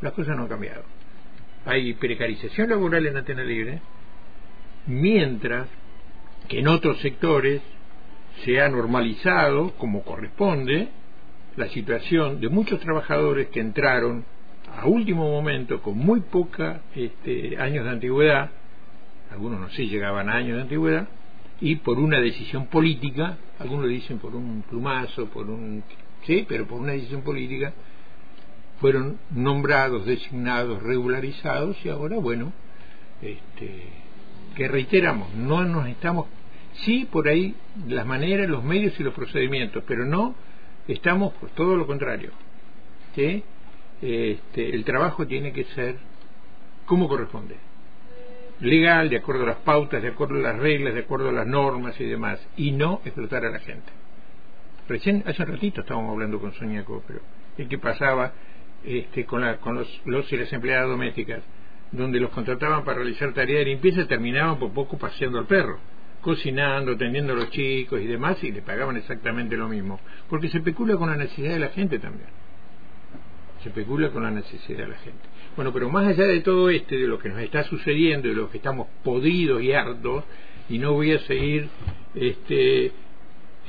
las cosas no han cambiado. Hay precarización laboral en Antena Libre, mientras que en otros sectores se ha normalizado, como corresponde, la situación de muchos trabajadores que entraron a último momento con muy poca este, años de antigüedad, algunos no sé llegaban a años de antigüedad, y por una decisión política, algunos dicen por un plumazo, por un sí, pero por una decisión política, fueron nombrados, designados, regularizados y ahora, bueno, este, que reiteramos, no nos estamos, sí por ahí las maneras, los medios y los procedimientos, pero no estamos por todo lo contrario. ¿sí? Este, el trabajo tiene que ser como corresponde. Legal, de acuerdo a las pautas, de acuerdo a las reglas, de acuerdo a las normas y demás, y no explotar a la gente. Recién, hace un ratito estábamos hablando con Sonia pero el que pasaba este, con, con los, los y las empleadas domésticas, donde los contrataban para realizar tareas de limpieza, terminaban por poco paseando al perro, cocinando, atendiendo a los chicos y demás, y le pagaban exactamente lo mismo, porque se especula con la necesidad de la gente también. Se especula con la necesidad de la gente. Bueno, pero más allá de todo este, de lo que nos está sucediendo, de lo que estamos podridos y hartos, y no voy a seguir este,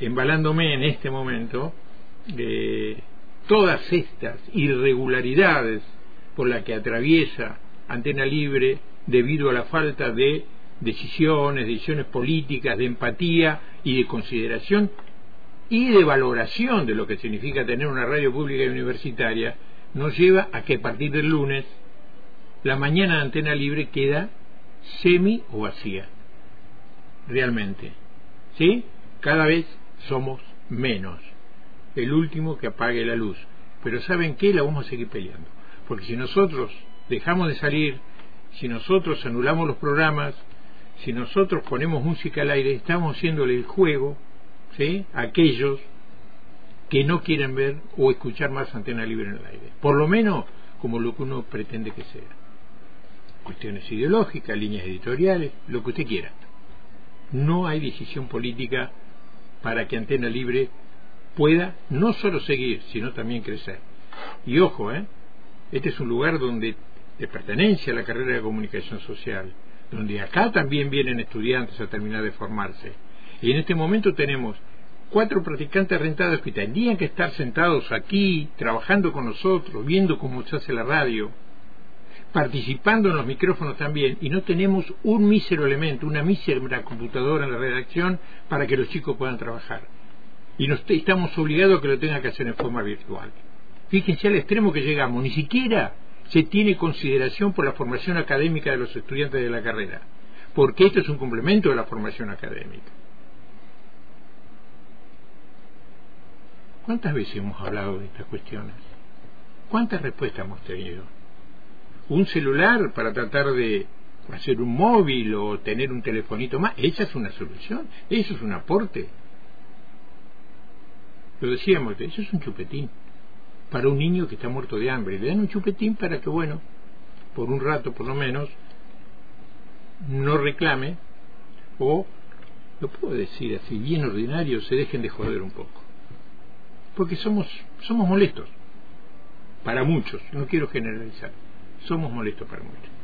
embalándome en este momento, eh, todas estas irregularidades por las que atraviesa Antena Libre debido a la falta de decisiones, decisiones políticas, de empatía y de consideración y de valoración de lo que significa tener una radio pública y universitaria, nos lleva a que a partir del lunes la mañana de Antena Libre queda semi o vacía. Realmente. ¿Sí? Cada vez somos menos el último que apague la luz. Pero ¿saben qué? La vamos a seguir peleando. Porque si nosotros dejamos de salir, si nosotros anulamos los programas, si nosotros ponemos música al aire, estamos haciéndole el juego ¿sí? a aquellos que no quieren ver o escuchar más antena libre en el aire. Por lo menos como lo que uno pretende que sea. Cuestiones ideológicas, líneas editoriales, lo que usted quiera. No hay decisión política para que Antena Libre pueda no solo seguir, sino también crecer. Y ojo, ¿eh? este es un lugar donde de pertenencia a la carrera de comunicación social, donde acá también vienen estudiantes a terminar de formarse. Y en este momento tenemos cuatro practicantes rentados que tendrían que estar sentados aquí, trabajando con nosotros, viendo cómo se hace la radio, participando en los micrófonos también, y no tenemos un mísero elemento, una mísera computadora en la redacción para que los chicos puedan trabajar y nos, estamos obligados a que lo tenga que hacer en forma virtual. Fíjense al extremo que llegamos, ni siquiera se tiene consideración por la formación académica de los estudiantes de la carrera, porque esto es un complemento de la formación académica. ¿Cuántas veces hemos hablado de estas cuestiones? ¿Cuántas respuestas hemos tenido? Un celular para tratar de hacer un móvil o tener un telefonito más, esa es una solución, eso es un aporte. Lo decíamos, eso es un chupetín para un niño que está muerto de hambre. Le dan un chupetín para que, bueno, por un rato por lo menos, no reclame o, lo puedo decir así, bien ordinario, se dejen de joder un poco. Porque somos, somos molestos para muchos, no quiero generalizar, somos molestos para muchos.